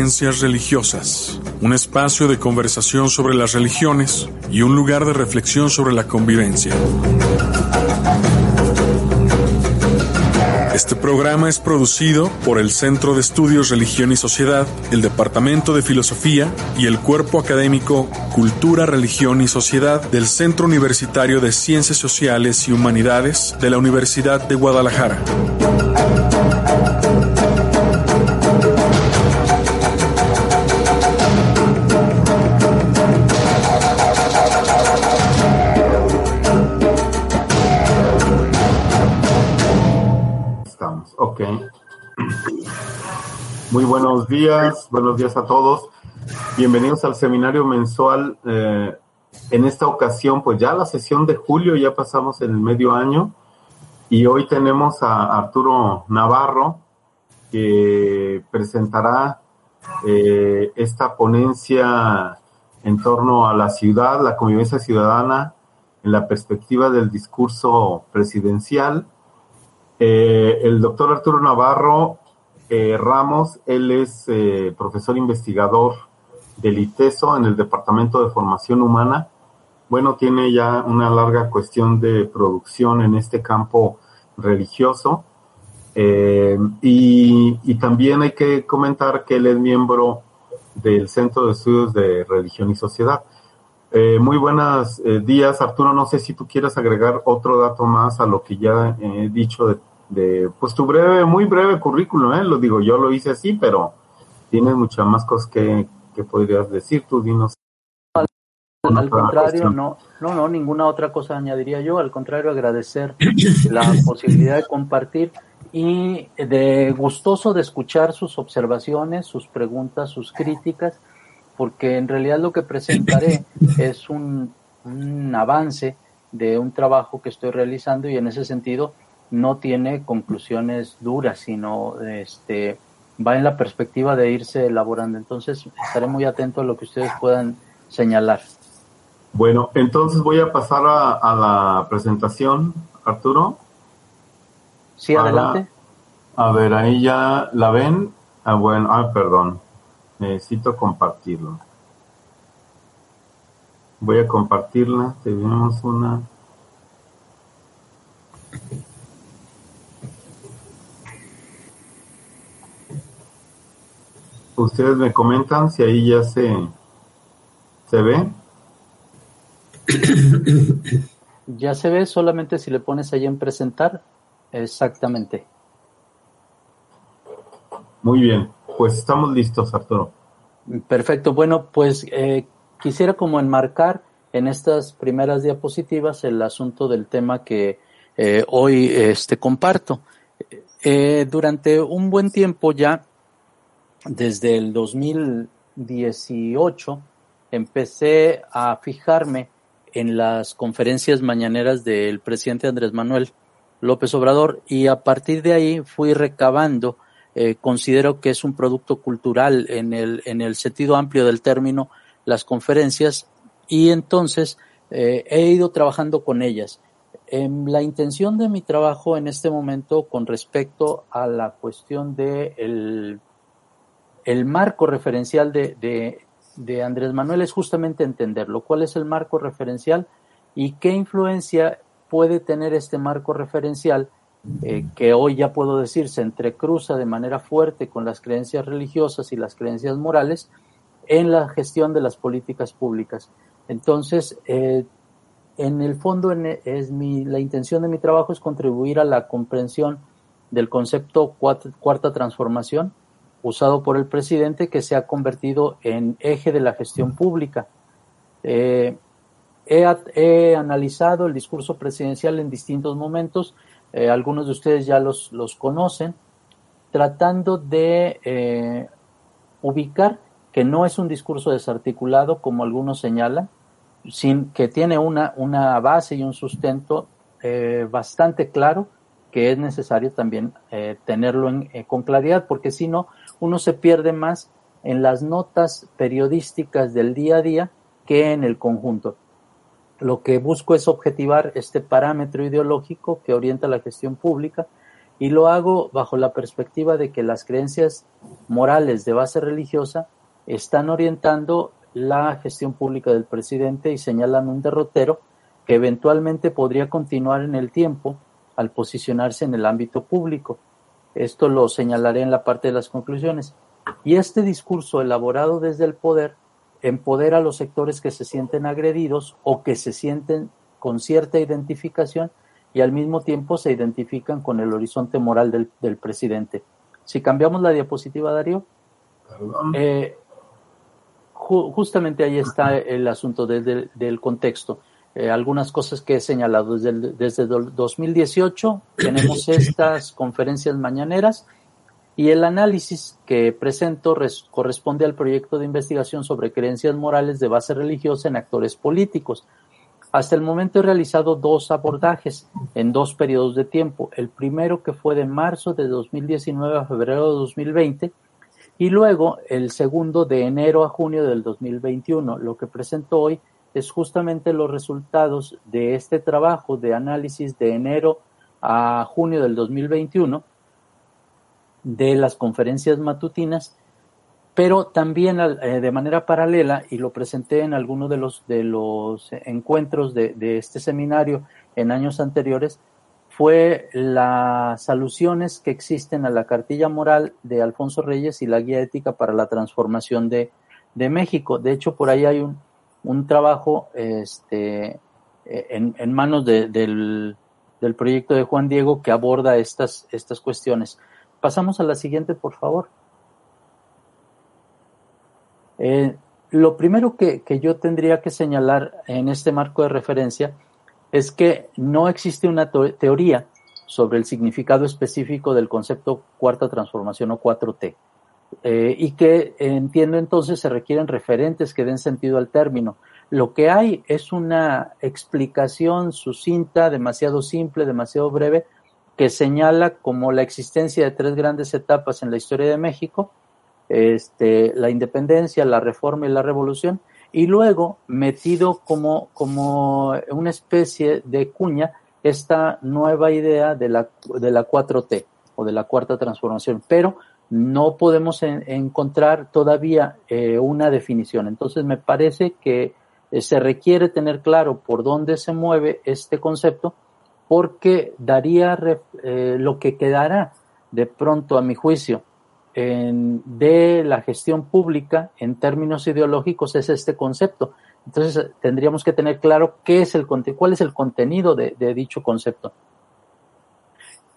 Religiosas, un espacio de conversación sobre las religiones y un lugar de reflexión sobre la convivencia. Este programa es producido por el Centro de Estudios Religión y Sociedad, el Departamento de Filosofía y el Cuerpo Académico Cultura, Religión y Sociedad del Centro Universitario de Ciencias Sociales y Humanidades de la Universidad de Guadalajara. Muy buenos días, buenos días a todos. Bienvenidos al seminario mensual. eh, en esta ocasión, pues ya la sesión de julio, ya pasamos en el medio año. Y hoy tenemos a Arturo Navarro, que presentará eh, esta ponencia en torno a la ciudad, la convivencia ciudadana, en la perspectiva del discurso presidencial. Eh, el doctor Arturo Navarro eh, Ramos, él es eh, profesor investigador del ITESO en el Departamento de Formación Humana. Bueno, tiene ya una larga cuestión de producción en este campo religioso. Eh, y, también hay que comentar que él es miembro del Centro de Estudios de Religión y Sociedad. Muy buenos días, Arturo. No sé si tú quieres agregar otro dato más a lo que ya he dicho de, de pues tu breve, muy breve currículum, ¿eh? Lo digo, yo lo hice así, pero tienes muchas más cosas que, que podrías decir. Tú dinos. Al contrario, cuestión. no, no, no, ninguna otra cosa añadiría yo. Al contrario, agradecer la posibilidad de compartir y de gustoso de escuchar sus observaciones, sus preguntas, sus críticas, porque en realidad lo que presentaré es un, un avance de un trabajo que estoy realizando y en ese sentido no tiene conclusiones duras, sino este va en la perspectiva de irse elaborando. Entonces estaré muy atento a lo que ustedes puedan señalar. Bueno, entonces voy a pasar a, a la presentación, Arturo. Sí, Para- adelante. A ver, ahí ya la ven. Ah, bueno, ah, perdón. Necesito compartirlo. Voy a compartirla. Tenemos una. Ustedes me comentan si ahí ya se, se ve. Ya se ve solamente si le pones ahí en presentar. Exactamente. Muy bien. Pues estamos listos, Arturo. Perfecto. Bueno, pues eh, quisiera como enmarcar en estas primeras diapositivas el asunto del tema que eh, hoy este, comparto. Eh, durante un buen tiempo ya, desde el 2018, empecé a fijarme en las conferencias mañaneras del presidente Andrés Manuel López Obrador y a partir de ahí fui recabando, eh, considero que es un producto cultural en el, en el sentido amplio del término, las conferencias y entonces eh, he ido trabajando con ellas. Em, la intención de mi trabajo en este momento con respecto a la cuestión de el, marco referencial de, de, de Andrés Manuel es justamente entenderlo. ¿Cuál es el marco referencial y qué influencia puede tener este marco referencial eh, que hoy ya puedo decir se entrecruza de manera fuerte con las creencias religiosas y las creencias morales en la gestión de las políticas públicas? Entonces, eh, en el fondo, en, es mi, la intención de mi trabajo es contribuir a la comprensión del concepto cuarta, cuarta transformación usado por el presidente que se ha convertido en eje de la gestión pública. Eh, he, analizado el discurso presidencial en distintos momentos eh, algunos de ustedes ya los, conocen, tratando de eh, ubicar que no es un discurso desarticulado como algunos señalan, sin, que tiene una, base y un sustento bastante claro que es necesario también eh, tenerlo en, eh, con claridad, porque si no, uno se pierde más en las notas periodísticas del día a día que en el conjunto. Lo que busco es objetivar este parámetro ideológico que orienta la gestión pública y lo hago bajo la perspectiva de que las creencias morales de base religiosa están orientando la gestión pública del presidente y señalan un derrotero que eventualmente podría continuar en el tiempo al posicionarse en el ámbito público. Esto lo señalaré en la parte de las conclusiones. Y este discurso elaborado desde el poder empodera a los sectores que se sienten agredidos o que se sienten con cierta identificación y al mismo tiempo se identifican con el horizonte moral del, del presidente. Si cambiamos la diapositiva, Darío, eh, ju justamente ahí está el asunto desde del contexto. Eh, algunas cosas que he señalado desde el, desde el 2018 tenemos estas conferencias mañaneras y el análisis que presento corresponde al proyecto de investigación sobre creencias morales de base religiosa en actores políticos. Hasta el momento he realizado dos abordajes en dos periodos de tiempo. El primero que fue de marzo de 2019 a febrero de 2020 y luego el segundo de enero a junio del 2021. Lo que presento hoy es justamente los resultados de este trabajo de análisis de enero a junio del 2021 de las conferencias matutinas, pero también eh, de manera paralela, y lo presenté en alguno de los, de los encuentros de, de este seminario en años anteriores, fue las alusiones que existen a la cartilla moral de Alfonso Reyes y la guía ética para la transformación de, de México. De hecho, por ahí hay un, un trabajo este, en, en manos de, del, del, proyecto de Juan Diego que aborda estas, estas cuestiones. Pasamos a la siguiente, por favor. Eh, lo primero que, que, yo tendría que señalar en este marco de referencia es que no existe una teoría sobre el significado específico del concepto cuarta transformación o 4T. Eh, y que entiendo entonces se requieren referentes que den sentido al término. Lo que hay es una explicación sucinta, demasiado simple, demasiado breve, que señala como la existencia de tres grandes etapas en la historia de México, este, la independencia, la reforma y la revolución, y luego metido como, como una especie de cuña esta nueva idea de la, de la 4T o de la cuarta transformación, pero no podemos en, encontrar todavía eh, una definición. Entonces me parece que eh, se requiere tener claro por dónde se mueve este concepto porque daría eh, lo que quedará de pronto a mi juicio en, de la gestión pública en términos ideológicos es este concepto. Entonces tendríamos que tener claro qué es el cuál es el contenido de, de dicho concepto.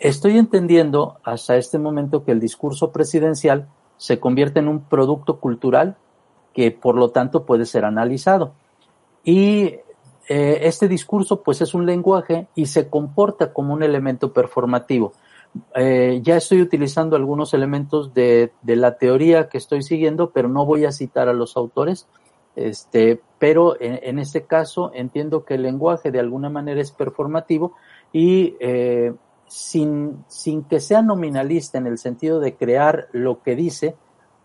Estoy entendiendo hasta este momento que el discurso presidencial se convierte en un producto cultural que por lo tanto puede ser analizado. Y eh, este discurso pues es un lenguaje y se comporta como un elemento performativo. Eh, ya estoy utilizando algunos elementos de, la teoría que estoy siguiendo, pero no voy a citar a los autores. Este, pero en, en este caso entiendo que el lenguaje de alguna manera es performativo y eh, sin, sin que sea nominalista en el sentido de crear lo que dice,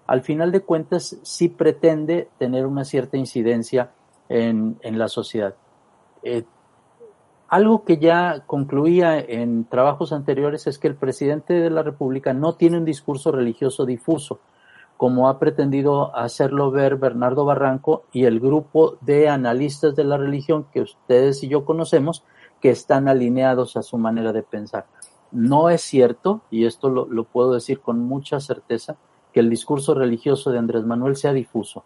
al final de cuentas sí pretende tener una cierta incidencia en, en la sociedad. Eh, algo que ya concluía en trabajos anteriores es que el presidente de la República no tiene un discurso religioso difuso, como ha pretendido hacerlo ver Bernardo Barranco y el grupo de analistas de la religión que ustedes y yo conocemos, que están alineados a su manera de pensar. No es cierto, y esto lo, puedo decir con mucha certeza, que el discurso religioso de Andrés Manuel sea difuso.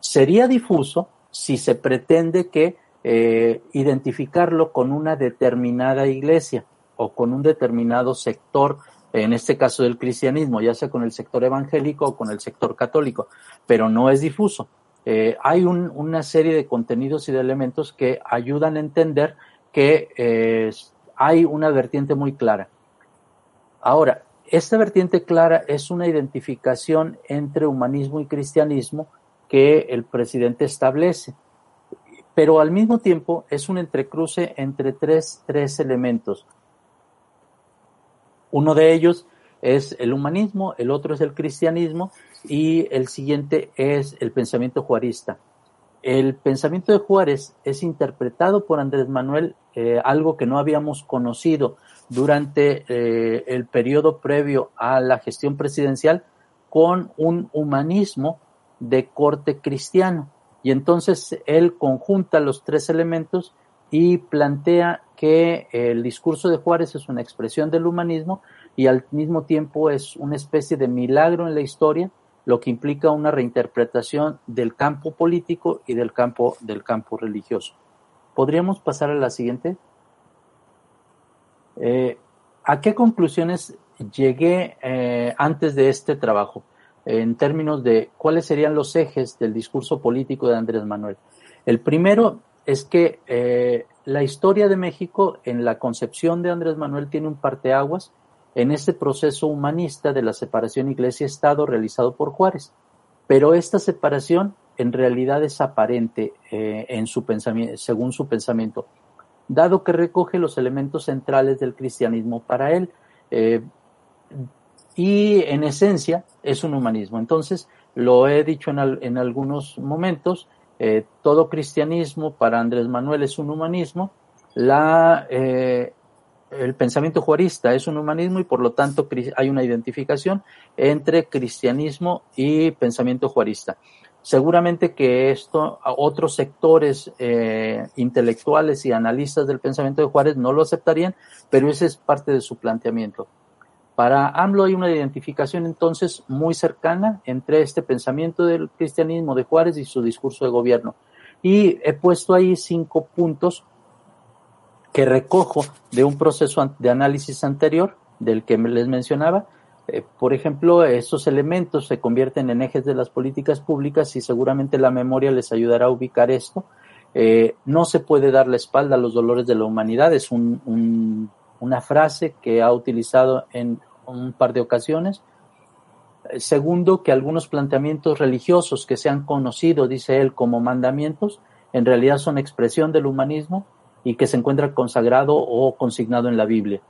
Sería difuso si se pretende que eh, identificarlo con una determinada iglesia o con un determinado sector, en este caso del cristianismo, ya sea con el sector evangélico o con el sector católico, pero no es difuso. Eh, hay un, una serie de contenidos y de elementos que ayudan a entender que eh, hay una vertiente muy clara. Ahora, esta vertiente clara es una identificación entre humanismo y cristianismo que el presidente establece, pero al mismo tiempo es un entrecruce entre tres, tres elementos. Uno de ellos es el humanismo, el otro es el cristianismo y el siguiente es el pensamiento juarista. El pensamiento de Juárez es interpretado por Andrés Manuel, eh, algo que no habíamos conocido durante eh, el periodo previo a la gestión presidencial, con un humanismo de corte cristiano. Y entonces él conjunta los tres elementos y plantea que el discurso de Juárez es una expresión del humanismo y al mismo tiempo es una especie de milagro en la historia, lo que implica una reinterpretación del campo político y del campo del campo religioso. ¿Podríamos pasar a la siguiente? Eh, ¿A qué conclusiones llegué eh, antes de este trabajo en términos de cuáles serían los ejes del discurso político de Andrés Manuel? El primero es que eh, la historia de México en la concepción de Andrés Manuel tiene un parteaguas en este proceso humanista de la separación iglesia-estado realizado por Juárez. Pero esta separación en realidad es aparente eh, en su pensamiento, según su pensamiento, dado que recoge los elementos centrales del cristianismo para él. Eh, y en esencia es un humanismo. Entonces, lo he dicho en, algunos momentos, eh, todo cristianismo para Andrés Manuel es un humanismo, la, el pensamiento juarista es un humanismo y por lo tanto hay una identificación entre cristianismo y pensamiento juarista. Seguramente que esto, otros sectores eh, intelectuales y analistas del pensamiento de Juárez no lo aceptarían, pero ese es parte de su planteamiento. Para AMLO hay una identificación entonces muy cercana entre este pensamiento del cristianismo de Juárez y su discurso de gobierno. Y he puesto ahí cinco puntos que recojo de un proceso de análisis anterior del que les mencionaba. Eh, por ejemplo, esos elementos se convierten en ejes de las políticas públicas y seguramente la memoria les ayudará a ubicar esto. Eh, no se puede dar la espalda a los dolores de la humanidad, es una frase que ha utilizado en un par de ocasiones. Eh, segundo, que algunos planteamientos religiosos que se han conocido, dice él, como mandamientos, en realidad son expresión del humanismo y que se encuentra consagrado o consignado en la Biblia.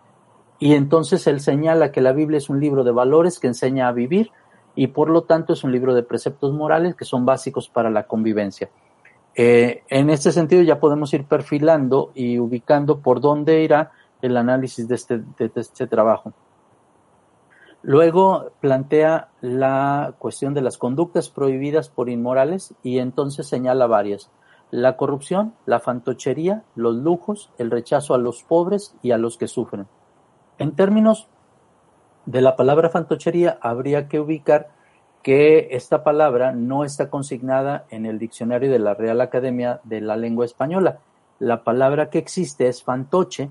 Y entonces él señala que la Biblia es un libro de valores que enseña a vivir y por lo tanto es un libro de preceptos morales que son básicos para la convivencia. Eh, en este sentido ya podemos ir perfilando y ubicando por dónde irá el análisis de este, de este trabajo. Luego plantea la cuestión de las conductas prohibidas por inmorales y entonces señala varias la corrupción, la fantochería, los lujos, el rechazo a los pobres y a los que sufren. En términos de la palabra fantochería, habría que ubicar que esta palabra no está consignada en el diccionario de la Real Academia de la Lengua Española. La palabra que existe es fantoche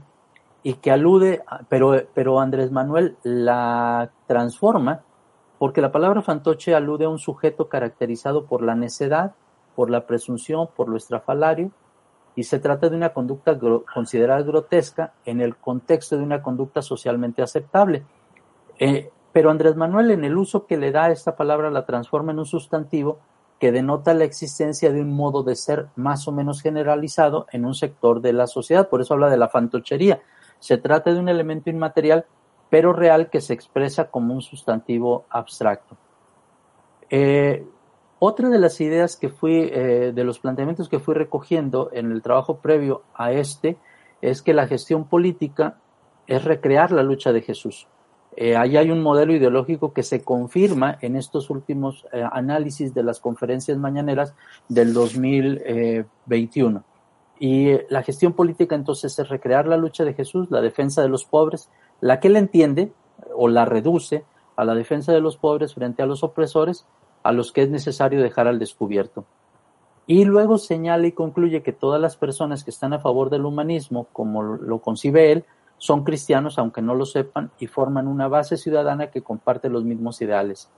y que alude, pero, pero Andrés Manuel la transforma porque la palabra fantoche alude a un sujeto caracterizado por la necedad, por la presunción, por lo estrafalario, y se trata de una conducta considerada grotesca en el contexto de una conducta socialmente aceptable. Eh, pero Andrés Manuel en el uso que le da a esta palabra la transforma en un sustantivo que denota la existencia de un modo de ser más o menos generalizado en un sector de la sociedad. Por eso habla de la fantochería. Se trata de un elemento inmaterial, pero real que se expresa como un sustantivo abstracto. Eh, otra de las ideas que fui, eh, de los planteamientos que fui recogiendo en el trabajo previo a este, es que la gestión política es recrear la lucha de Jesús. Eh, ahí hay un modelo ideológico que se confirma en estos últimos eh, análisis de las conferencias mañaneras del 2021. Y la gestión política entonces es recrear la lucha de Jesús, la defensa de los pobres, la que él entiende o la reduce a la defensa de los pobres frente a los opresores a los que es necesario dejar al descubierto. Y luego señala y concluye que todas las personas que están a favor del humanismo, como lo concibe él, son cristianos aunque no lo sepan y forman una base ciudadana que comparte los mismos ideales.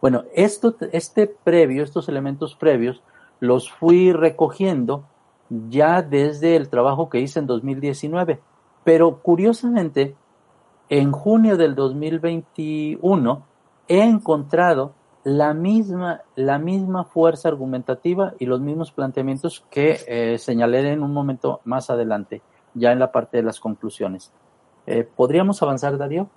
Bueno, esto, este previo, estos elementos previos, los fui recogiendo ya desde el trabajo que hice en 2019. Pero curiosamente, en junio del 2021 he encontrado la misma, la misma fuerza argumentativa y los mismos planteamientos que eh, señalé en un momento más adelante, ya en la parte de las conclusiones. Eh, ¿Podríamos avanzar, Darío?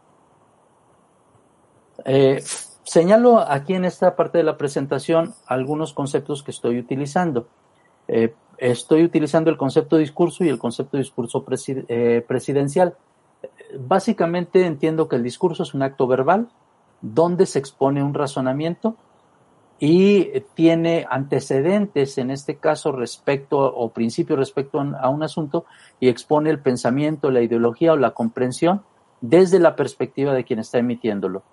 Eh, señalo aquí en esta parte de la presentación algunos conceptos que estoy utilizando. estoy utilizando el concepto de discurso y el concepto de discurso presidencial. Básicamente entiendo que el discurso es un acto verbal donde se expone un razonamiento y tiene antecedentes, en este caso, respecto o principio respecto a un asunto y expone el pensamiento, la ideología o la comprensión desde la perspectiva de quien está emitiéndolo.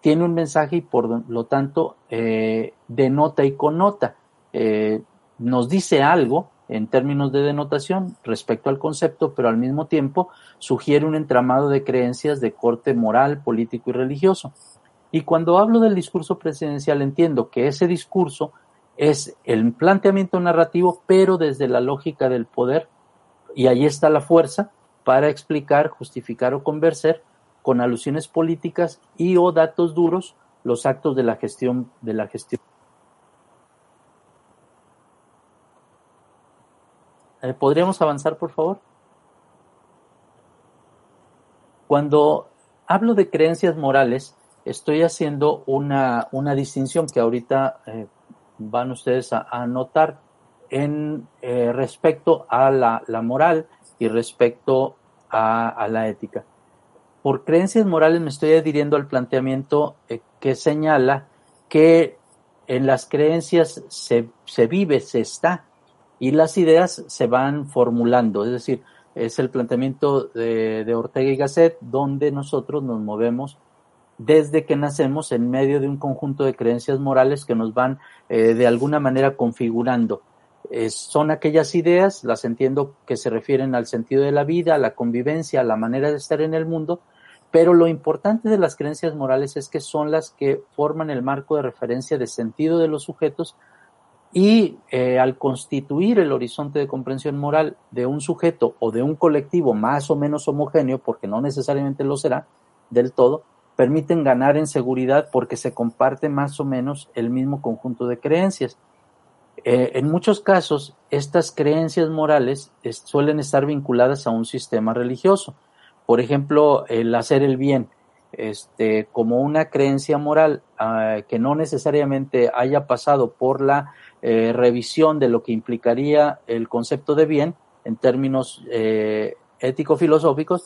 Tiene un mensaje y por lo tanto eh, denota y connota. Eh, nos dice algo en términos de denotación respecto al concepto, pero al mismo tiempo sugiere un entramado de creencias de corte moral, político y religioso. Y cuando hablo del discurso presidencial entiendo que ese discurso es el planteamiento narrativo, pero desde la lógica del poder, y ahí está la fuerza para explicar, justificar o convencer con alusiones políticas y o datos duros los actos de la gestión de la gestión. Eh, ¿Podríamos avanzar, por favor? Cuando hablo de creencias morales, estoy haciendo una, una distinción que ahorita eh, van ustedes a, notar en eh, respecto a la, la, moral y respecto a, a, la ética. Por creencias morales me estoy adhiriendo al planteamiento eh, que señala que en las creencias se, se vive, se está, y las ideas se van formulando, es decir, es el planteamiento de, de Ortega y Gasset, donde nosotros nos movemos desde que nacemos en medio de un conjunto de creencias morales que nos van eh, de alguna manera configurando. Eh, son aquellas ideas, las entiendo que se refieren al sentido de la vida, a la convivencia, a la manera de estar en el mundo, pero lo importante de las creencias morales es que son las que forman el marco de referencia de sentido de los sujetos y eh, al constituir el horizonte de comprensión moral de un sujeto o de un colectivo más o menos homogéneo, porque no necesariamente lo será del todo, permiten ganar en seguridad porque se comparte más o menos el mismo conjunto de creencias. Eh, en muchos casos, estas creencias morales suelen estar vinculadas a un sistema religioso. Por ejemplo, el hacer el bien, este, como una creencia moral ah, que no necesariamente haya pasado por la eh, revisión de lo que implicaría el concepto de bien en términos eh, ético-filosóficos,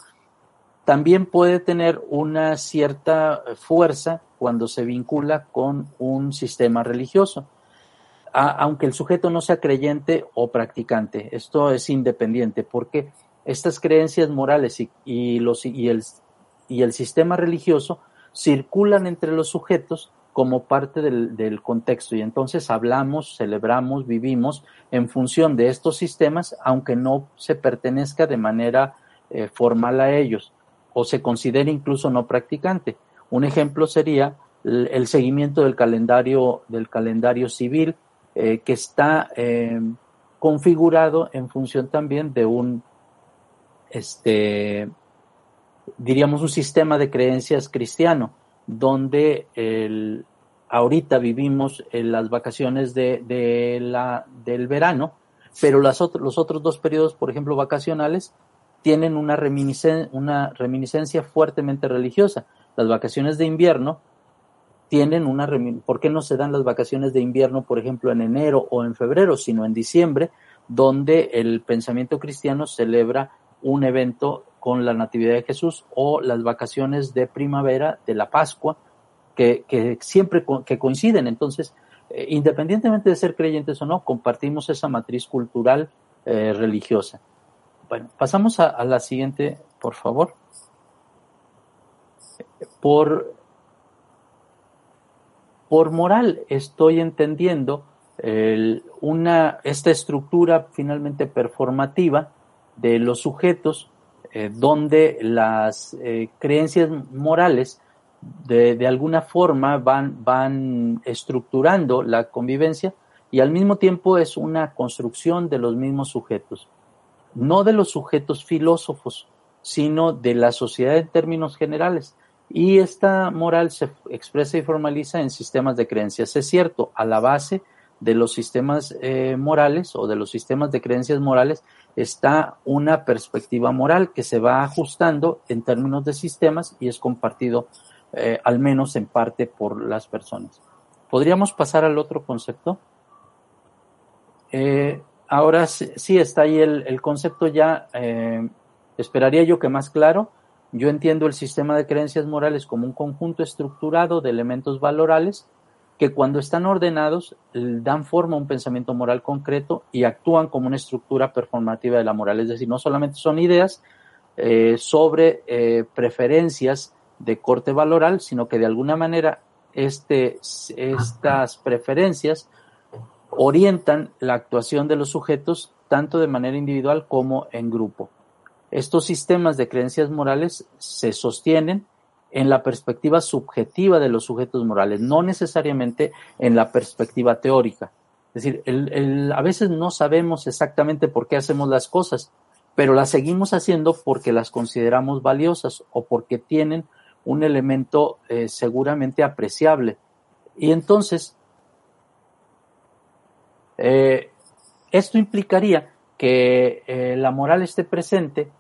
también puede tener una cierta fuerza cuando se vincula con un sistema religioso, aunque el sujeto no sea creyente o practicante. Esto es independiente porque estas creencias morales y el sistema religioso circulan entre los sujetos como parte del, contexto y entonces hablamos, celebramos, vivimos en función de estos sistemas, aunque no se pertenezca de manera eh, formal a ellos o se considere incluso no practicante. Un ejemplo sería el seguimiento del calendario, del calendario civil, eh, que está eh, configurado en función también de un, este, diríamos, un sistema de creencias cristiano, donde el, ahorita vivimos en las vacaciones de, la, del verano, pero las los otros dos periodos, por ejemplo, vacacionales, tienen una, una reminiscencia fuertemente religiosa. Las vacaciones de invierno tienen una... ¿Por qué no se dan las vacaciones de invierno, por ejemplo, en enero o en febrero, sino en diciembre, donde el pensamiento cristiano celebra un evento con la Natividad de Jesús o las vacaciones de primavera de la Pascua, que, que siempre que coinciden. Entonces, eh, independientemente de ser creyentes o no, compartimos esa matriz cultural eh, religiosa. Bueno, pasamos a, la siguiente, por favor. Por, por moral estoy entendiendo una, esta estructura finalmente performativa de los sujetos eh, donde las eh, creencias morales de, de, alguna forma van, van estructurando la convivencia y al mismo tiempo es una construcción de los mismos sujetos no de los sujetos filósofos, sino de la sociedad en términos generales. Y esta moral se expresa y formaliza en sistemas de creencias. Es cierto, a la base de los sistemas eh, morales o de los sistemas de creencias morales está una perspectiva moral que se va ajustando en términos de sistemas y es compartido eh, al menos en parte por las personas. ¿Podríamos pasar al otro concepto? Eh, ahora sí, está ahí el, concepto ya, esperaría yo que más claro, yo entiendo el sistema de creencias morales como un conjunto estructurado de elementos valorales que cuando están ordenados dan forma a un pensamiento moral concreto y actúan como una estructura performativa de la moral. Es decir, no solamente son ideas eh, sobre eh, preferencias de corte valoral, sino que de alguna manera este, estas preferencias orientan la actuación de los sujetos tanto de manera individual como en grupo. Estos sistemas de creencias morales se sostienen en la perspectiva subjetiva de los sujetos morales, no necesariamente en la perspectiva teórica. Es decir, a veces no sabemos exactamente por qué hacemos las cosas, pero las seguimos haciendo porque las consideramos valiosas o porque tienen un elemento eh, seguramente apreciable. Y entonces, eh, esto implicaría que eh, la moral esté presente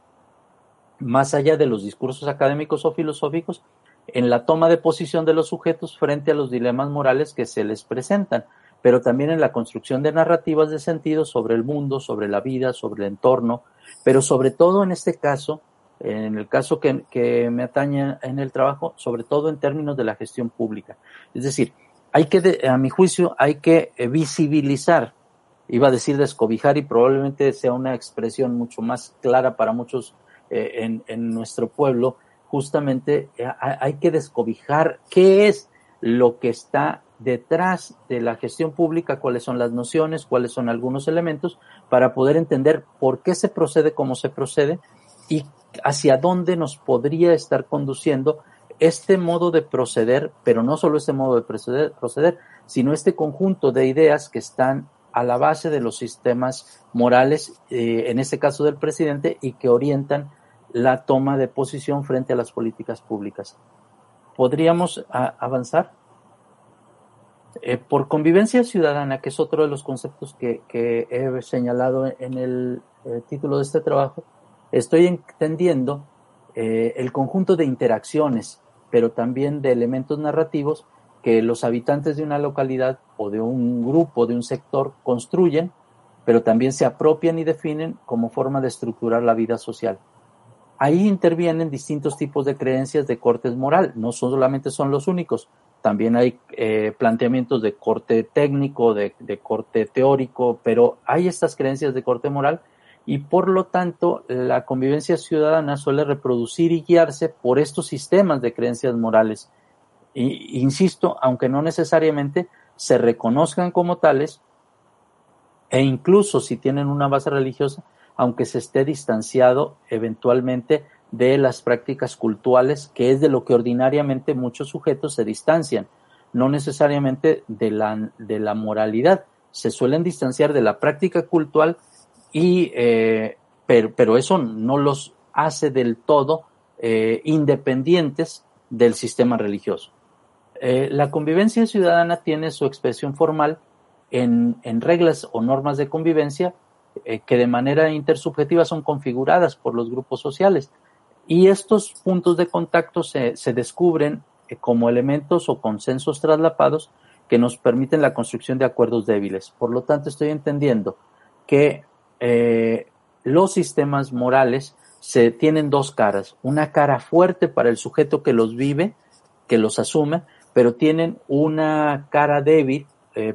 más allá de los discursos académicos o filosóficos, en la toma de posición de los sujetos frente a los dilemas morales que se les presentan, pero también en la construcción de narrativas de sentido sobre el mundo, sobre la vida, sobre el entorno, pero sobre todo en este caso, en el caso que, me atañe en el trabajo, sobre todo en términos de la gestión pública. Es decir, hay que, a mi juicio, hay que eh, visibilizar, iba a decir descobijar y probablemente sea una expresión mucho más clara para muchos eh, en, nuestro pueblo, justamente eh, hay que descobijar qué es lo que está detrás de la gestión pública, cuáles son las nociones, cuáles son algunos elementos, para poder entender por qué se procede como se procede y hacia dónde nos podría estar conduciendo este modo de proceder, pero no solo este modo de proceder, sino este conjunto de ideas que están a la base de los sistemas morales, eh, en este caso del presidente, y que orientan la toma de posición frente a las políticas públicas. ¿Podríamos avanzar? Eh, por convivencia ciudadana, que es otro de los conceptos que, he señalado en el eh, título de este trabajo, estoy entendiendo el conjunto de interacciones, pero también de elementos narrativos que los habitantes de una localidad o de un grupo, de un sector, construyen, pero también se apropian y definen como forma de estructurar la vida social. Ahí intervienen distintos tipos de creencias de corte moral, no solamente son los únicos, también hay eh, planteamientos de corte técnico, de, corte teórico, pero hay estas creencias de corte moral y por lo tanto la convivencia ciudadana suele reproducir y guiarse por estos sistemas de creencias morales. Y, insisto, aunque no necesariamente se reconozcan como tales, e incluso si tienen una base religiosa, aunque se esté distanciado eventualmente de las prácticas cultuales, que es de lo que ordinariamente muchos sujetos se distancian, no necesariamente de la, de la moralidad, se suelen distanciar de la práctica cultural y eh, pero, eso no los hace del todo eh, independientes del sistema religioso. Eh, la convivencia ciudadana tiene su expresión formal en, en reglas o normas de convivencia eh, que de manera intersubjetiva son configuradas por los grupos sociales. Y estos puntos de contacto se, descubren eh, como elementos o consensos traslapados que nos permiten la construcción de acuerdos débiles. Por lo tanto, estoy entendiendo que eh, los sistemas morales se tienen dos caras. Una cara fuerte para el sujeto que los vive, que los asume, pero tienen una cara débil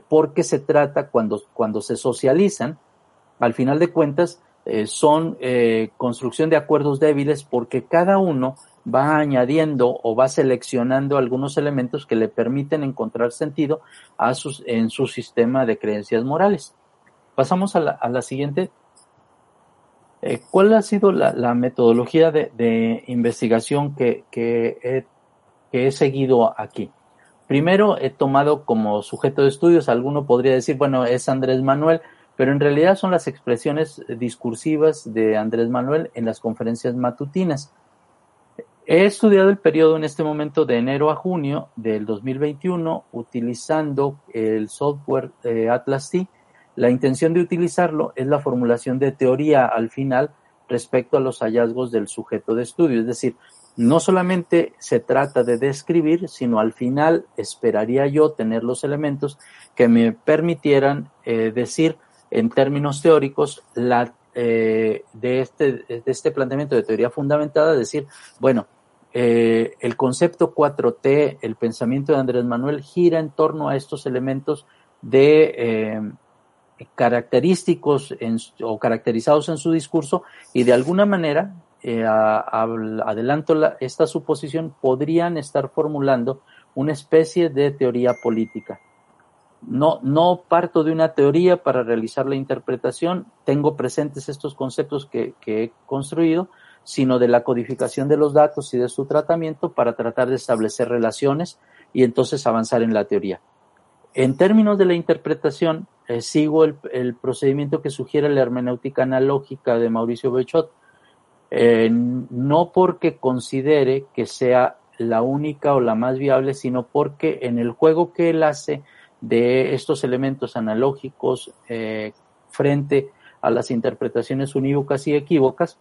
porque se trata cuando, cuando se socializan al final de cuentas, eh, son eh, construcción de acuerdos débiles porque cada uno va añadiendo o va seleccionando algunos elementos que le permiten encontrar sentido a sus, en su sistema de creencias morales. Pasamos a la, siguiente. Eh, ¿Cuál ha sido la, metodología de, investigación que, he seguido aquí? Primero he tomado como sujeto de estudios, alguno podría decir, bueno, es Andrés Manuel, pero en realidad son las expresiones discursivas de Andrés Manuel en las conferencias matutinas. He estudiado el periodo en este momento de enero a junio del 2021 utilizando el software eh, Atlas T. La intención de utilizarlo es la formulación de teoría al final respecto a los hallazgos del sujeto de estudio. Es decir, no solamente se trata de describir, sino al final esperaría yo tener los elementos que me permitieran eh, decir en términos teóricos la, eh, de, este, de este planteamiento de teoría fundamentada, decir, bueno, eh, el concepto 4T, el pensamiento de Andrés Manuel gira en torno a estos elementos de característicos o caracterizados en su discurso y de alguna manera, eh, adelanto esta suposición, podrían estar formulando una especie de teoría política. No, no parto de una teoría para realizar la interpretación, tengo presentes estos conceptos que, que he construido, sino de la codificación de los datos y de su tratamiento para tratar de establecer relaciones y entonces avanzar en la teoría. En términos de la interpretación, eh, sigo el, procedimiento que sugiere la hermenéutica analógica de Mauricio Bechot, eh, no porque considere que sea la única o la más viable, sino porque en el juego que él hace de estos elementos analógicos eh, frente a las interpretaciones unívocas y equívocas,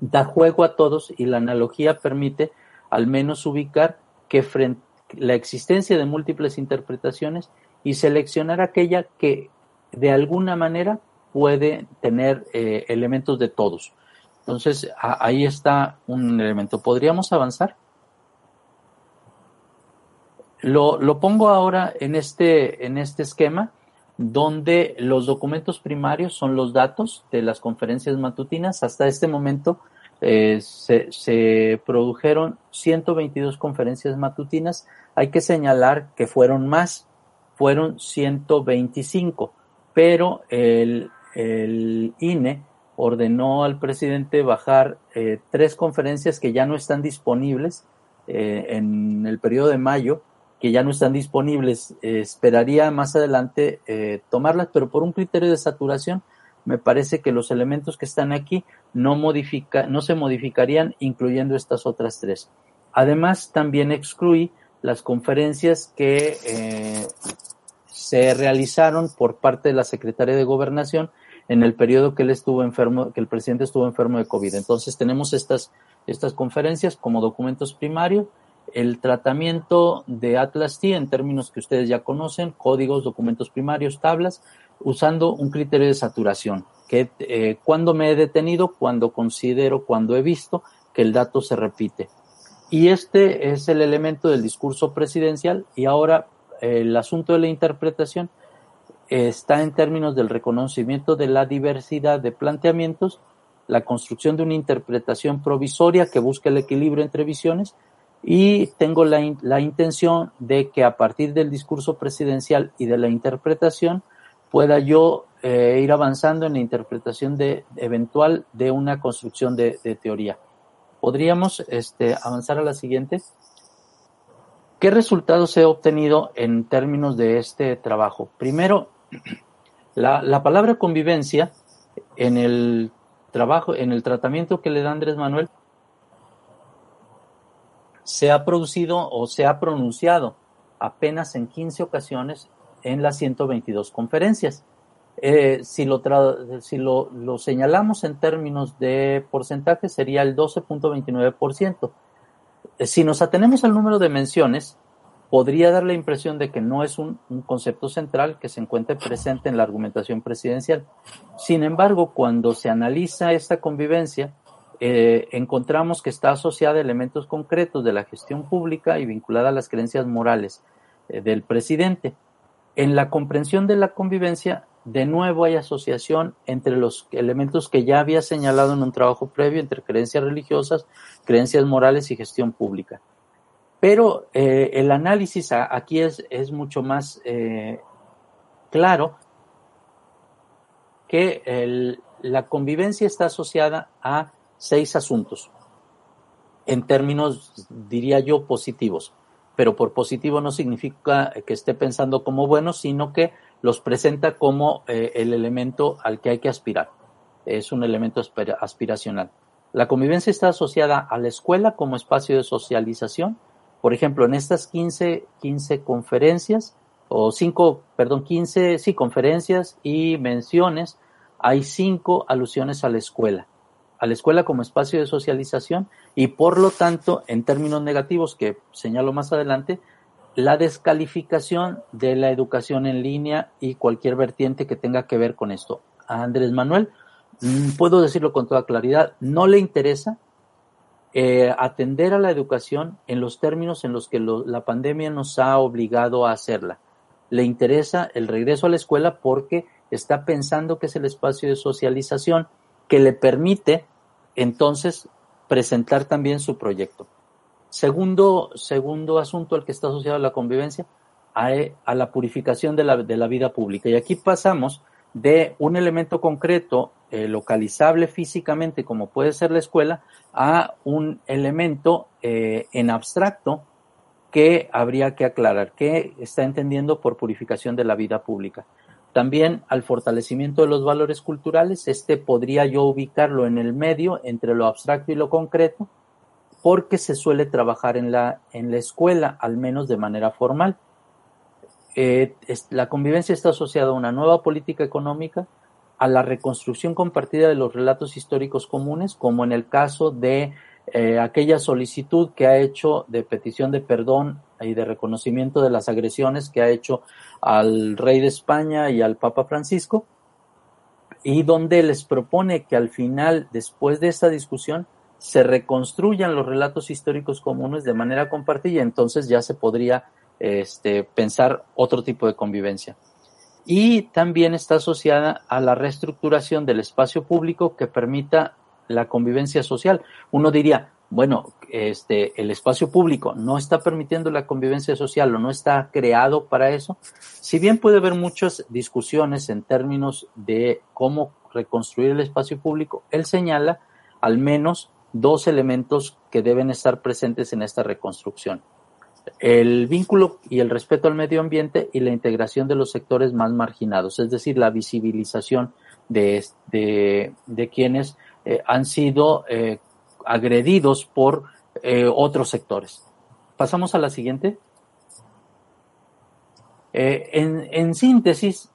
da juego a todos y la analogía permite al menos ubicar que frente, la existencia de múltiples interpretaciones y seleccionar aquella que de alguna manera puede tener eh, elementos de todos. Entonces, ahí está un elemento. ¿Podríamos avanzar? Lo, lo, pongo ahora en este, en este esquema donde los documentos primarios son los datos de las conferencias matutinas. Hasta este momento eh, se, se, produjeron 122 conferencias matutinas. Hay que señalar que fueron más, fueron 125, pero el, el INE ordenó al presidente bajar eh, tres conferencias que ya no están disponibles eh, en el periodo de mayo, que ya no están disponibles. Eh, esperaría más adelante tomarlas, pero por un criterio de saturación, me parece que los elementos que están aquí no, modifica, no se modificarían incluyendo estas otras tres. Además, también excluí las conferencias que eh, se realizaron por parte de la Secretaría de Gobernación en el periodo que él estuvo enfermo, que el presidente estuvo enfermo de COVID. Entonces tenemos estas, estas conferencias como documentos primarios, el tratamiento de Atlas T en términos que ustedes ya conocen, códigos, documentos primarios, tablas, usando un criterio de saturación, que eh, cuando me he detenido, cuando considero, cuando he visto que el dato se repite. Y este es el elemento del discurso presidencial y ahora el asunto de la interpretación está en términos del reconocimiento de la diversidad de planteamientos, la construcción de una interpretación provisoria que busque el equilibrio entre visiones y tengo la, la intención de que a partir del discurso presidencial y de la interpretación pueda yo eh, ir avanzando en la interpretación de, eventual de una construcción de, teoría. ¿Podríamos este, avanzar a la siguiente? ¿Qué resultados he obtenido en términos de este trabajo? Primero, la, la, palabra convivencia en el trabajo, en el tratamiento que le da Andrés Manuel, se ha producido o se ha pronunciado apenas en 15 ocasiones en las 122 conferencias. Eh, si lo, si lo, señalamos en términos de porcentaje, sería el 12.29%. Eh, si nos atenemos al número de menciones, podría dar la impresión de que no es un, concepto central que se encuentre presente en la argumentación presidencial. Sin embargo, cuando se analiza esta convivencia, eh, encontramos que está asociada a elementos concretos de la gestión pública y vinculada a las creencias morales del presidente. En la comprensión de la convivencia, de nuevo hay asociación entre los elementos que ya había señalado en un trabajo previo entre creencias religiosas, creencias morales y gestión pública. Pero eh, el análisis aquí es, es mucho más eh, claro que la convivencia está asociada a seis asuntos, en términos, diría yo, positivos pero por positivo no significa que esté pensando como bueno, sino que los presenta como eh, el elemento al que hay que aspirar. Es un elemento aspiracional. La convivencia está asociada a la escuela como espacio de socialización. Por ejemplo, en estas 15, 15 conferencias, o 5, perdón, 15, sí, conferencias y menciones, hay cinco alusiones a la escuela. A la escuela como espacio de socialización y por lo tanto, en términos negativos que señalo más adelante, la descalificación de la educación en línea y cualquier vertiente que tenga que ver con esto. A Andrés Manuel, mm, puedo decirlo con toda claridad, no le interesa eh, atender a la educación en los términos en los que la pandemia nos ha obligado a hacerla. Le interesa el regreso a la escuela porque está pensando que es el espacio de socialización que le permite entonces presentar también su proyecto. Segundo, segundo asunto al que está asociado la convivencia, a, la purificación de la, de la, vida pública. Y aquí pasamos de un elemento concreto, eh, localizable físicamente, como puede ser la escuela, a un elemento eh, en abstracto que habría que aclarar, que está entendiendo por purificación de la vida pública. También al fortalecimiento de los valores culturales, este podría yo ubicarlo en el medio entre lo abstracto y lo concreto, porque se suele trabajar en la, en la escuela, al menos de manera formal. Eh, la convivencia está asociada a una nueva política económica, a la reconstrucción compartida de los relatos históricos comunes, como en el caso de eh, aquella solicitud que ha hecho de petición de perdón y de reconocimiento de las agresiones que ha hecho al rey de España y al Papa Francisco, y donde les propone que al final, después de esta discusión, se reconstruyan los relatos históricos comunes de manera compartida, entonces ya se podría este, pensar otro tipo de convivencia. Y también está asociada a la reestructuración del espacio público que permita la convivencia social. Uno diría, bueno, este, el espacio público no está permitiendo la convivencia social o no está creado para eso. Si bien puede haber muchas discusiones en términos de cómo reconstruir el espacio público, él señala al menos dos elementos que deben estar presentes en esta reconstrucción. El vínculo y el respeto al medio ambiente y la integración de los sectores más marginados, es decir, la visibilización de, de, quienes eh, han sido eh, agredidos por eh, otros sectores. Pasamos a la siguiente. en, en síntesis,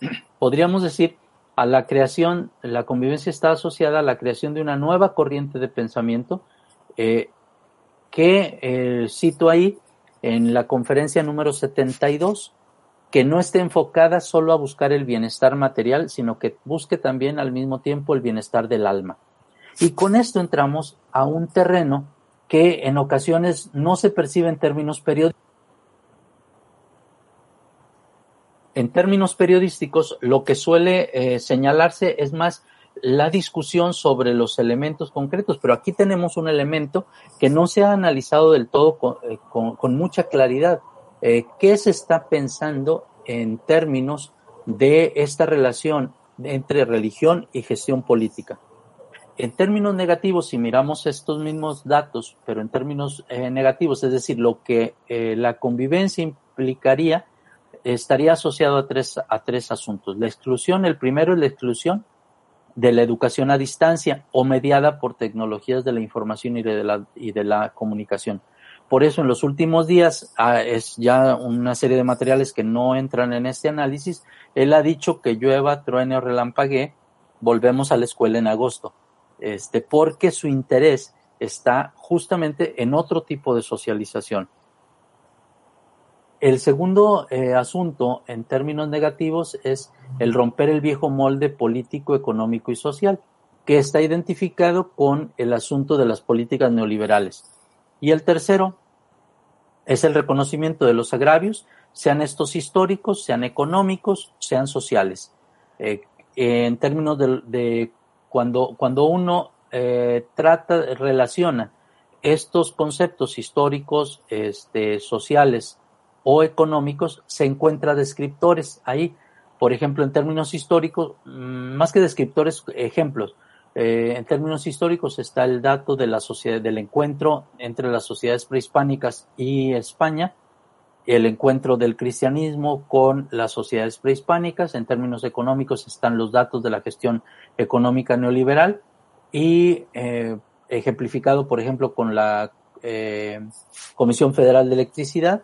podríamos decir a la creación, la convivencia está asociada a la creación de una nueva corriente de pensamiento eh, que eh, cito ahí en la conferencia número 72, que no esté enfocada solo a buscar el bienestar material, sino que busque también al mismo tiempo el bienestar del alma. Y con esto entramos a un terreno que en ocasiones no se percibe en términos periódicos en términos periodísticos, lo que suele eh, señalarse es más la discusión sobre los elementos concretos, pero aquí tenemos un elemento que no se ha analizado del todo con, eh, mucha claridad. Eh, ¿Qué se está pensando en términos de esta relación entre religión y gestión política? En términos negativos, si miramos estos mismos datos, pero en términos negativos, es decir, lo que la convivencia implicaría, estaría asociado a tres, a tres asuntos. La exclusión, el primero es la exclusión de la educación a distancia o mediada por tecnologías de la información y de la, y de la comunicación. Por eso en los últimos días, ah, es ya una serie de materiales que no entran en este análisis, él ha dicho que llueva, truene o relampaguee, volvemos a la escuela en agosto, este, porque su interés está justamente en otro tipo de socialización. El segundo eh, asunto, en términos negativos, es el romper el viejo molde político, económico y social, que está identificado con el asunto de las políticas neoliberales. Y el tercero es el reconocimiento de los agravios, sean estos históricos, sean económicos, sean sociales. Eh, en términos de, cuando, cuando uno eh, trata, relaciona estos conceptos históricos, este, sociales, o económicos, se encuentra descriptores ahí. Por ejemplo, en términos históricos, mm, más que descriptores, ejemplos. Eh, en términos históricos está el dato de la sociedad, del encuentro entre las sociedades prehispánicas y España, el encuentro del cristianismo con las sociedades prehispánicas. En términos económicos están los datos de la gestión económica neoliberal y eh, ejemplificado, por ejemplo, con la eh, Comisión Federal de Electricidad,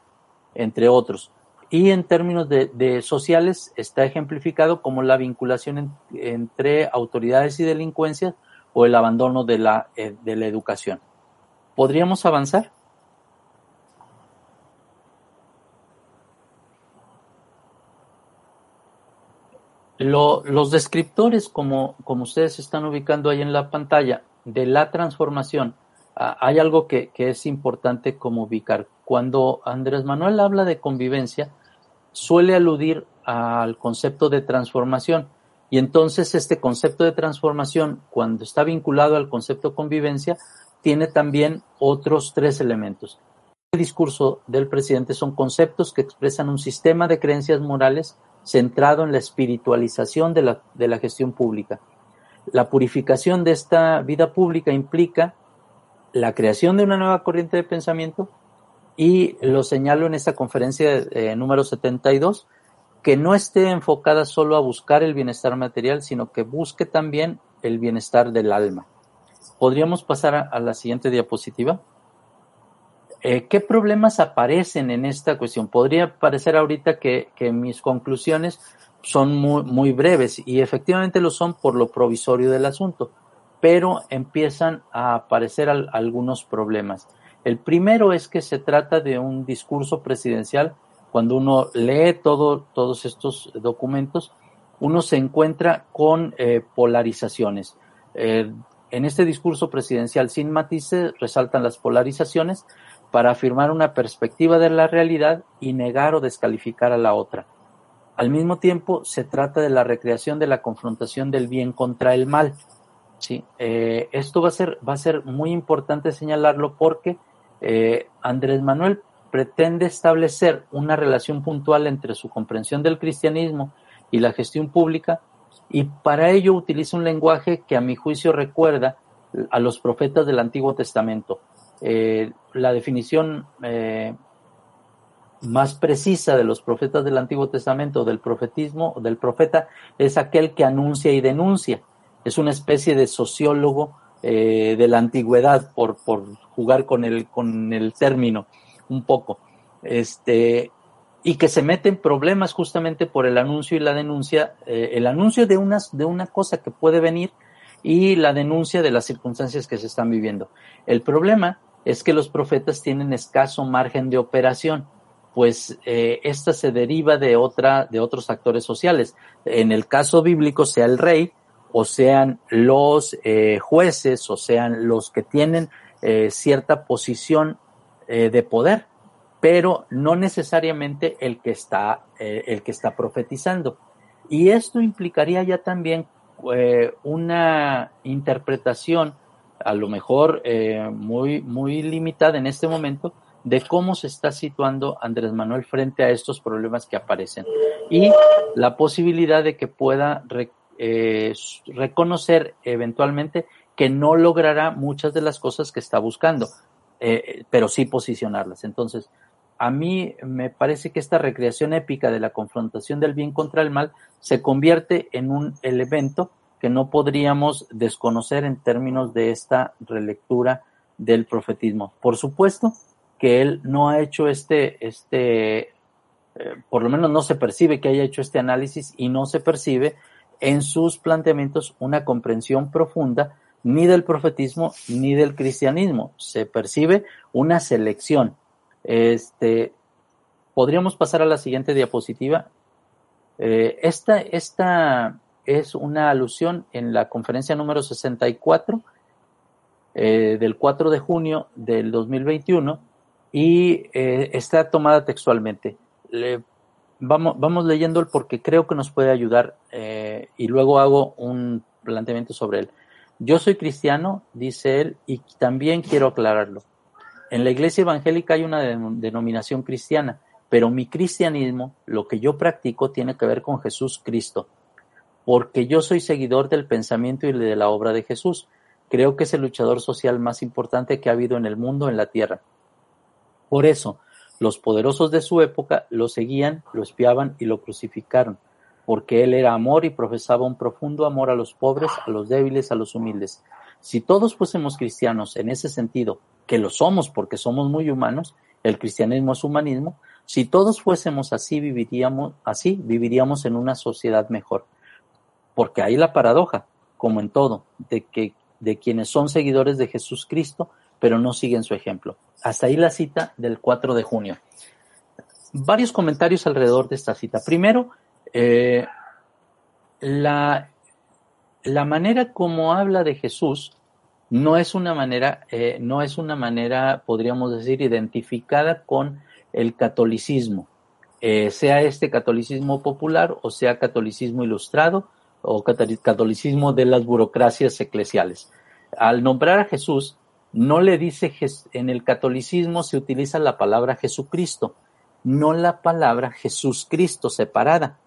entre otros. Y en términos de, sociales está ejemplificado como la vinculación entre autoridades y delincuencia o el abandono de la, eh, de la educación. ¿Podríamos avanzar? los descriptores, como, como ustedes están ubicando ahí en la pantalla, de la transformación, hay algo que, es importante como ubicar. Cuando Andrés Manuel habla de convivencia, suele aludir al concepto de transformación. Y entonces este concepto de transformación, cuando está vinculado al concepto convivencia, tiene también otros tres elementos. El discurso del presidente son conceptos que expresan un sistema de creencias morales centrado en la espiritualización de la gestión pública. La purificación de esta vida pública implica la creación de una nueva corriente de pensamiento y lo señalo en esta conferencia eh, número 72, que no esté enfocada solo a buscar el bienestar material, sino que busque también el bienestar del alma. ¿Podríamos pasar a la siguiente diapositiva? Eh, ¿Qué problemas aparecen en esta cuestión? Podría parecer ahorita que, mis conclusiones son muy, muy, breves y efectivamente lo son por lo provisorio del asunto, pero empiezan a aparecer algunos problemas. El primero es que se trata de un discurso presidencial. Cuando uno lee todo, todos estos documentos, uno se encuentra con eh, polarizaciones. Eh, en este discurso presidencial sin matices resaltan las polarizaciones, para afirmar una perspectiva de la realidad y negar o descalificar a la otra. Al mismo tiempo, se trata de la recreación de la confrontación del bien contra el mal. ¿Sí? Eh, esto va a, ser, va a ser muy importante señalarlo porque eh, Andrés Manuel pretende establecer una relación puntual entre su comprensión del cristianismo y la gestión pública y para ello utiliza un lenguaje que a mi juicio recuerda a los profetas del Antiguo Testamento. Eh, la definición más precisa de los profetas del Antiguo Testamento, del profetismo, del profeta, es aquel que anuncia y denuncia. Es una especie de sociólogo eh, de la antigüedad, por, por jugar con el, con el término un poco. Este, y que se mete en problemas justamente por el anuncio y la denuncia, el anuncio de, unas, de una cosa que puede venir y la denuncia de las circunstancias que se están viviendo. El problema es que los profetas tienen escaso margen de operación, pues eh, esta se deriva de otra, de otros actores sociales. En el caso bíblico, sea el rey, o sean los eh, jueces, o sean los que tienen eh, cierta posición eh, de poder, pero no necesariamente el que está, eh, el que está profetizando. Y esto implicaría ya también una interpretación a lo mejor muy, muy limitada en este momento, de cómo se está situando Andrés Manuel frente a estos problemas que aparecen y la posibilidad de que pueda eh, reconocer eventualmente que no logrará muchas de las cosas que está buscando, eh, pero sí posicionarlas. Entonces, a mí me parece que esta recreación épica de la confrontación del bien contra el mal se convierte en un elemento que no podríamos desconocer en términos de esta relectura del profetismo. Por supuesto que él no ha hecho este, este, eh, por lo menos no se percibe que haya hecho este análisis y no se percibe en sus planteamientos una comprensión profunda ni del profetismo ni del cristianismo. Se percibe una selección. Este, podríamos pasar a la siguiente diapositiva. Eh, esta, esta es una alusión en la conferencia número 64 eh, del 4 de junio del 2021 y eh, está tomada textualmente. Le, vamos, vamos leyendo porque creo que nos puede ayudar eh, y luego hago un planteamiento sobre él. Yo soy cristiano, dice él, y también quiero aclararlo. En la iglesia evangélica hay una denominación cristiana, pero mi cristianismo, lo que yo practico, tiene que ver con Jesús Cristo porque yo soy seguidor del pensamiento y de la obra de Jesús. Creo que es el luchador social más importante que ha habido en el mundo, en la tierra. Por eso, Los poderosos de su época lo seguían, lo espiaban y lo crucificaron, porque él era amor y profesaba un profundo amor a los pobres, a los débiles, a los humildes. Si todos fuésemos cristianos en ese sentido, que lo somos porque somos muy humanos, el cristianismo es humanismo, si todos fuésemos así, viviríamos, así, viviríamos en una sociedad mejor. Porque hay la paradoja, como en todo, de que de quienes son seguidores de Jesús Cristo, pero no siguen su ejemplo. Hasta ahí la cita del 4 de junio. Varios comentarios alrededor de esta cita. Primero, eh, la, la manera como habla de Jesús no es una manera, eh, no es una manera, podríamos decir, identificada con el catolicismo, eh, sea este catolicismo popular o sea catolicismo ilustrado o catolicismo de las burocracias eclesiales. Al nombrar a Jesús, no le dice, en el catolicismo se utiliza la palabra Jesucristo, no la palabra Jesús Cristo separada.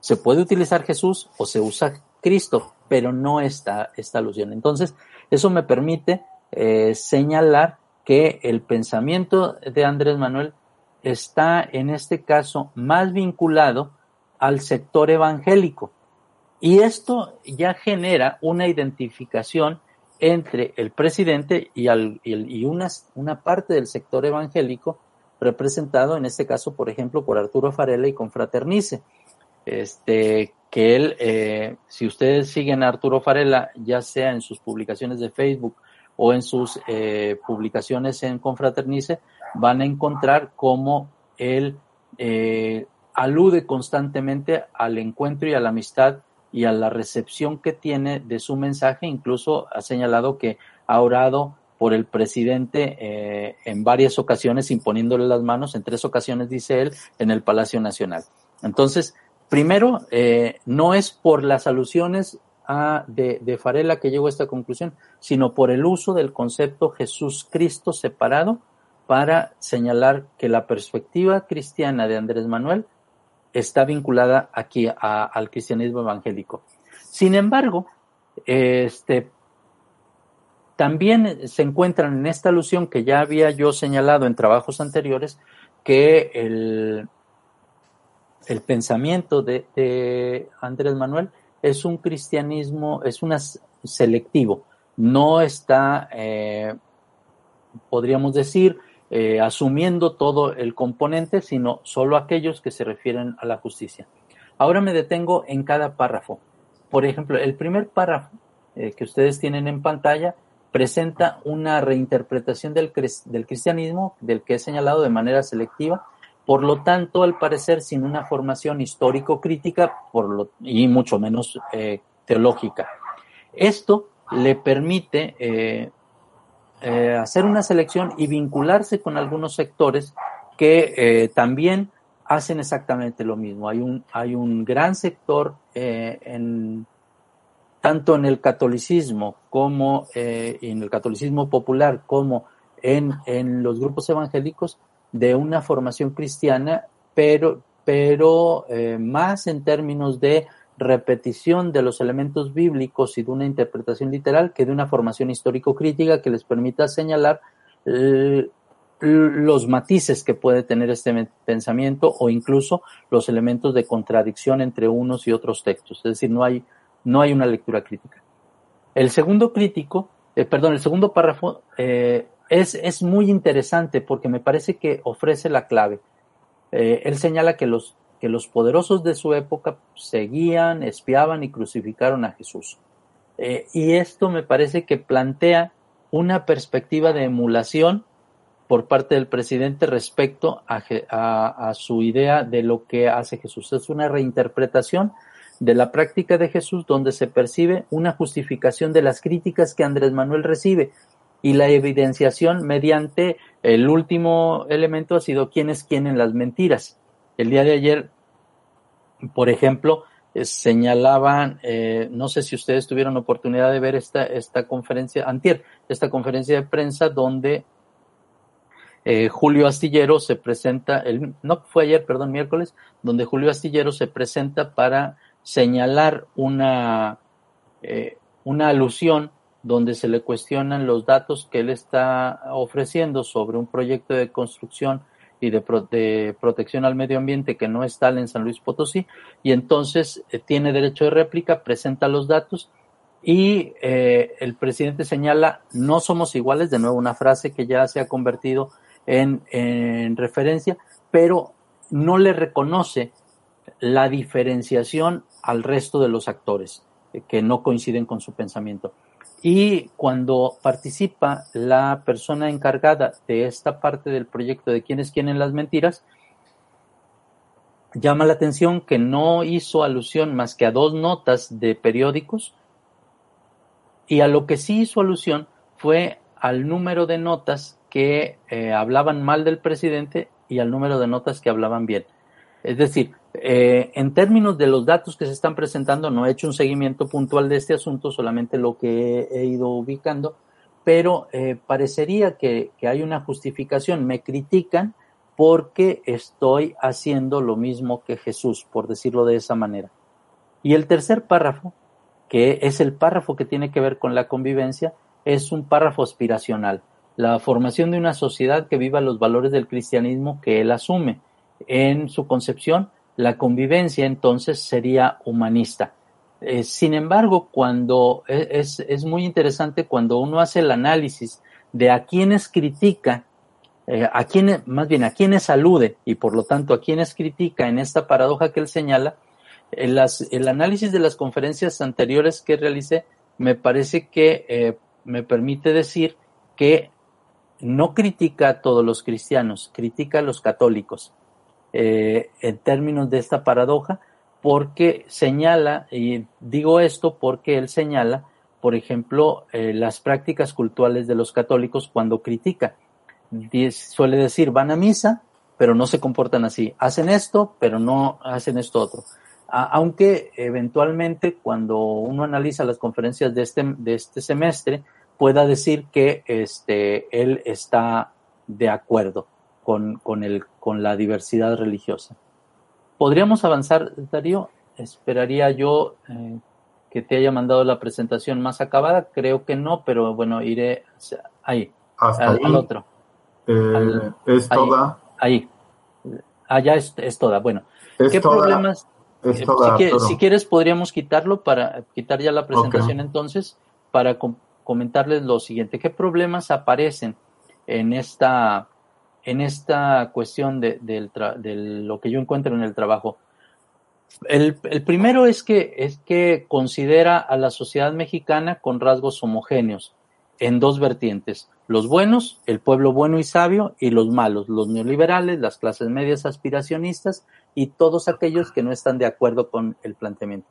Se puede utilizar Jesús o se usa Cristo, pero no está esta alusión. Entonces, eso me permite eh, señalar que el pensamiento de Andrés Manuel está en este caso más vinculado al sector evangélico. Y esto ya genera una identificación entre el presidente y, al, y una, parte del sector evangélico representado en este caso, por ejemplo, por Arturo Farella y con Fraternice. Este, que él, eh, si ustedes siguen a Arturo Farella, ya sea en sus publicaciones de Facebook o en sus eh, publicaciones en Confraternice, van a encontrar cómo él eh, alude constantemente al encuentro y a la amistad y a la recepción que tiene de su mensaje. Incluso ha señalado que ha orado por el presidente eh, en varias ocasiones, imponiéndole las manos, en tres ocasiones, dice él, en el Palacio Nacional. Entonces, primero, eh, no es por las alusiones a, de, de Farela que llegó a esta conclusión, sino por el uso del concepto Jesús Cristo separado para señalar que la perspectiva cristiana de Andrés Manuel está vinculada aquí al cristianismo evangélico. Sin embargo, este, también se encuentran en esta alusión que ya había yo señalado en trabajos anteriores, que el, el pensamiento de, Andrés Manuel es un cristianismo, es un selectivo, no está, eh, podríamos decir, eh, asumiendo todo el componente, sino solo aquellos que se refieren a la justicia. Ahora me detengo en cada párrafo. Por ejemplo, el primer párrafo eh, que ustedes tienen en pantalla presenta una reinterpretación del, cristianismo, del que he señalado de manera selectiva, por lo tanto, al parecer, sin una formación histórico-crítica y mucho menos eh, teológica. Esto le permite hacer una selección y vincularse con algunos sectores que eh, también hacen exactamente lo mismo. Hay un, hay un gran sector eh, en, tanto en el catolicismo como en el catolicismo popular como en, en los grupos evangélicos de una formación cristiana, pero, pero más en términos de repetición de los elementos bíblicos y de una interpretación literal que de una formación histórico-crítica que les permita señalar eh, los matices que puede tener este pensamiento o incluso los elementos de contradicción entre unos y otros textos. Es decir, no hay, no hay una lectura crítica. El segundo crítico, eh, perdón, el segundo párrafo eh, es, es muy interesante porque me parece que ofrece la clave. él señala que los que los poderosos de su época seguían, espiaban y crucificaron a Jesús. Eh, y esto me parece que plantea una perspectiva de emulación por parte del presidente respecto a, su idea de lo que hace Jesús. Es una reinterpretación de la práctica de Jesús donde se percibe una justificación de las críticas que Andrés Manuel recibe y la evidenciación mediante el último elemento ha sido quién es quién en las mentiras. El día de ayer, por ejemplo, eh, señalaban, eh, no sé si ustedes tuvieron oportunidad de ver esta, esta conferencia, antier, esta conferencia de prensa donde eh, Julio Astillero se presenta, el, no fue ayer, perdón, miércoles, donde Julio Astillero se presenta para señalar una, una alusión donde se le cuestionan los datos que él está ofreciendo sobre un proyecto de construcción y de, protección al medio ambiente que no es tal en San Luis Potosí y entonces eh, tiene derecho de réplica, presenta los datos y eh, el presidente señala no somos iguales, de nuevo una frase que ya se ha convertido en, en referencia, pero no le reconoce la diferenciación al resto de los actores eh, que no coinciden con su pensamiento. Y cuando participa la persona encargada de esta parte del proyecto de quiénes quieren las mentiras, llama la atención que no hizo alusión más que a dos notas de periódicos y a lo que sí hizo alusión fue al número de notas que eh, hablaban mal del presidente y al número de notas que hablaban bien. Es decir, eh, en términos de los datos que se están presentando, no he hecho un seguimiento puntual de este asunto, solamente lo que he, ido ubicando, pero eh, parecería que, que, hay una justificación. Me critican porque estoy haciendo lo mismo que Jesús, por decirlo de esa manera. Y el tercer párrafo, que es el párrafo que tiene que ver con la convivencia, es un párrafo aspiracional. La formación de una sociedad que viva los valores del cristianismo que él asume. En su concepción, la convivencia entonces sería humanista. Eh, sin embargo, cuando e, es, es, muy interesante cuando uno hace el análisis de a quienes critica, eh, a quienes, más bien a quienes alude y por lo tanto a quienes critica en esta paradoja que él señala, el, las, el análisis de las conferencias anteriores que realicé me parece que eh, me permite decir que no critica a todos los cristianos, critica a los católicos. Eh, en términos de esta paradoja, porque señala, y digo esto porque él señala, por ejemplo, eh, las prácticas culturales de los católicos cuando critica. Suele decir, van a misa, pero no se comportan así. Hacen esto, pero no hacen esto otro. aunque eventualmente cuando uno analiza las conferencias de este, de este semestre, pueda decir que este, él está de acuerdo con, con, el, con la diversidad religiosa. ¿Podríamos avanzar, Darío? Esperaría yo eh, que te haya mandado la presentación más acabada. Creo que no, pero bueno, iré ahí, al, otro. Eh, es toda. Ahí. Allá es, es toda. Bueno, ¿qué problemas? Eh, si, quieres, podríamos quitarlo para quitar ya la presentación entonces, para comentarles lo siguiente. ¿Qué problemas aparecen en esta en esta cuestión de, lo que yo encuentro en el trabajo. El, primero es que, es que considera a la sociedad mexicana con rasgos homogéneos en dos vertientes. Los buenos, el pueblo bueno y sabio, y los malos, los neoliberales, las clases medias aspiracionistas y todos aquellos que no están de acuerdo con el planteamiento.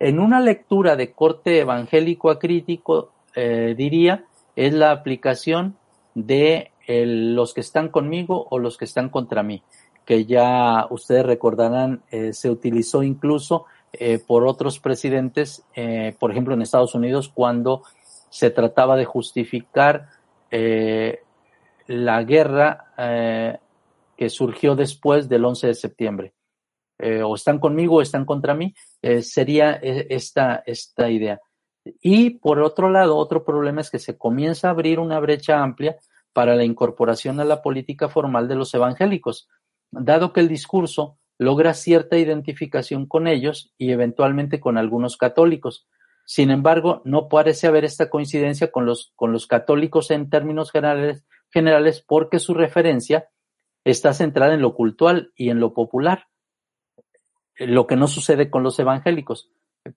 En una lectura de corte evangélico a crítico, eh, diría, es la aplicación de los que están conmigo o los que están contra mí, que ya ustedes recordarán, eh, se utilizó incluso eh, por otros presidentes, eh, por ejemplo en Estados Unidos, cuando se trataba de justificar la guerra que surgió después del 11 de septiembre. o están conmigo o están contra mí, sería esta, esta idea. Y por otro lado, otro problema es que se comienza a abrir una brecha amplia para la incorporación a la política formal de los evangélicos, dado que el discurso logra cierta identificación con ellos y eventualmente con algunos católicos. Sin embargo, no parece haber esta coincidencia con los, con los católicos en términos generales, generales porque su referencia está centrada en lo cultural y en lo popular, lo que no sucede con los evangélicos,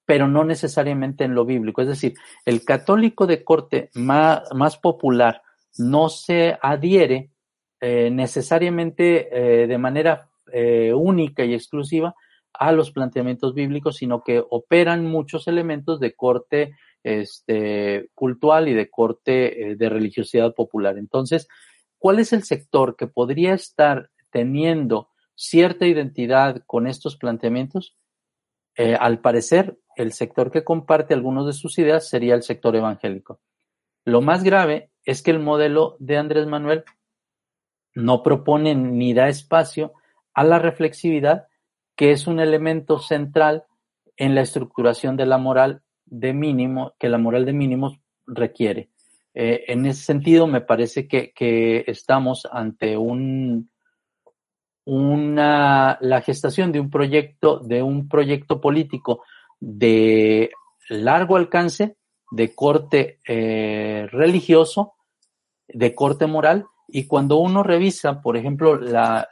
pero no necesariamente en lo bíblico. Es decir, el católico de corte más, más popular, no se adhiere eh, necesariamente eh, de manera eh, única y exclusiva a los planteamientos bíblicos, sino que operan muchos elementos de corte este, cultural y de corte de religiosidad popular. Entonces, ¿cuál es el sector que podría estar teniendo cierta identidad con estos planteamientos? al parecer, el sector que comparte algunos de sus ideas sería el sector evangélico. Lo más grave es que el modelo de Andrés Manuel no propone ni da espacio a la reflexividad, que es un elemento central en la estructuración de la moral de mínimo, que la moral de mínimos requiere. Eh, en ese sentido, me parece que, estamos ante un, una, la gestación de un proyecto, de un proyecto político de largo alcance, de corte eh, religioso, de corte moral, y cuando uno revisa, por ejemplo, la,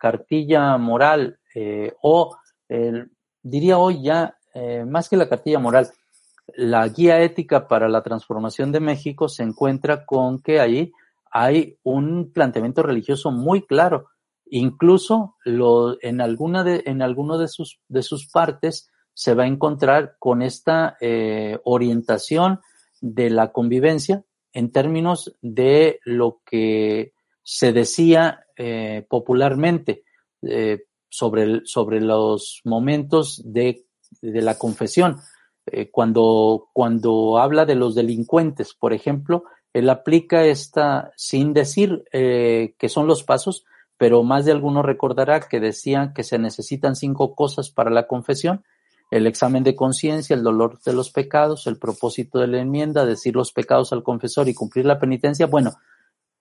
cartilla moral eh, o diría hoy ya, eh, más que la cartilla moral, la guía ética para la transformación de México se encuentra con que ahí hay un planteamiento religioso muy claro. Incluso lo, en, alguna de, en alguno de sus, de sus partes se va a encontrar con esta eh, orientación de la convivencia en términos de lo que se decía eh, popularmente eh, sobre, sobre los momentos de, la confesión. cuando, cuando habla de los delincuentes, por ejemplo, él aplica esta, sin decir que son los pasos, pero más de alguno recordará que decían que se necesitan cinco cosas para la confesión, el examen de conciencia, el dolor de los pecados, el propósito de la enmienda, decir los pecados al confesor y cumplir la penitencia. Bueno,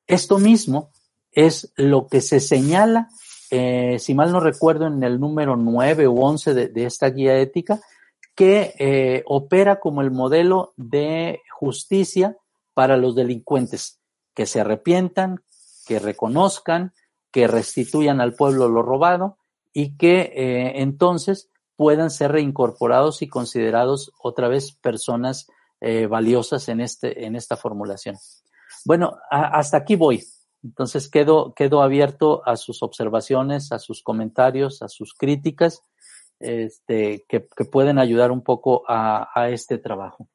esto mismo es lo que se señala, eh, si mal no recuerdo, en el número 9 u 11 de, esta guía ética, que eh, opera como el modelo de justicia para los delincuentes, que se arrepientan, que reconozcan, que restituyan al pueblo lo robado y que eh, entonces puedan ser reincorporados y considerados otra vez personas eh, valiosas en, este, en esta formulación. Bueno, hasta aquí voy. Entonces quedo, quedo abierto a sus observaciones, a sus comentarios, a sus críticas, este, que, pueden ayudar un poco a, a este trabajo.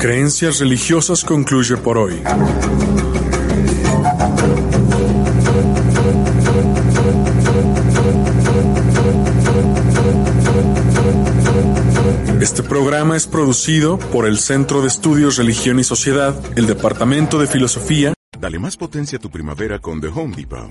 Creencias religiosas concluye por hoy. Este programa es producido por el Centro de Estudios Religión y Sociedad, el Departamento de Filosofía. Dale más potencia a tu primavera con The Home Depot.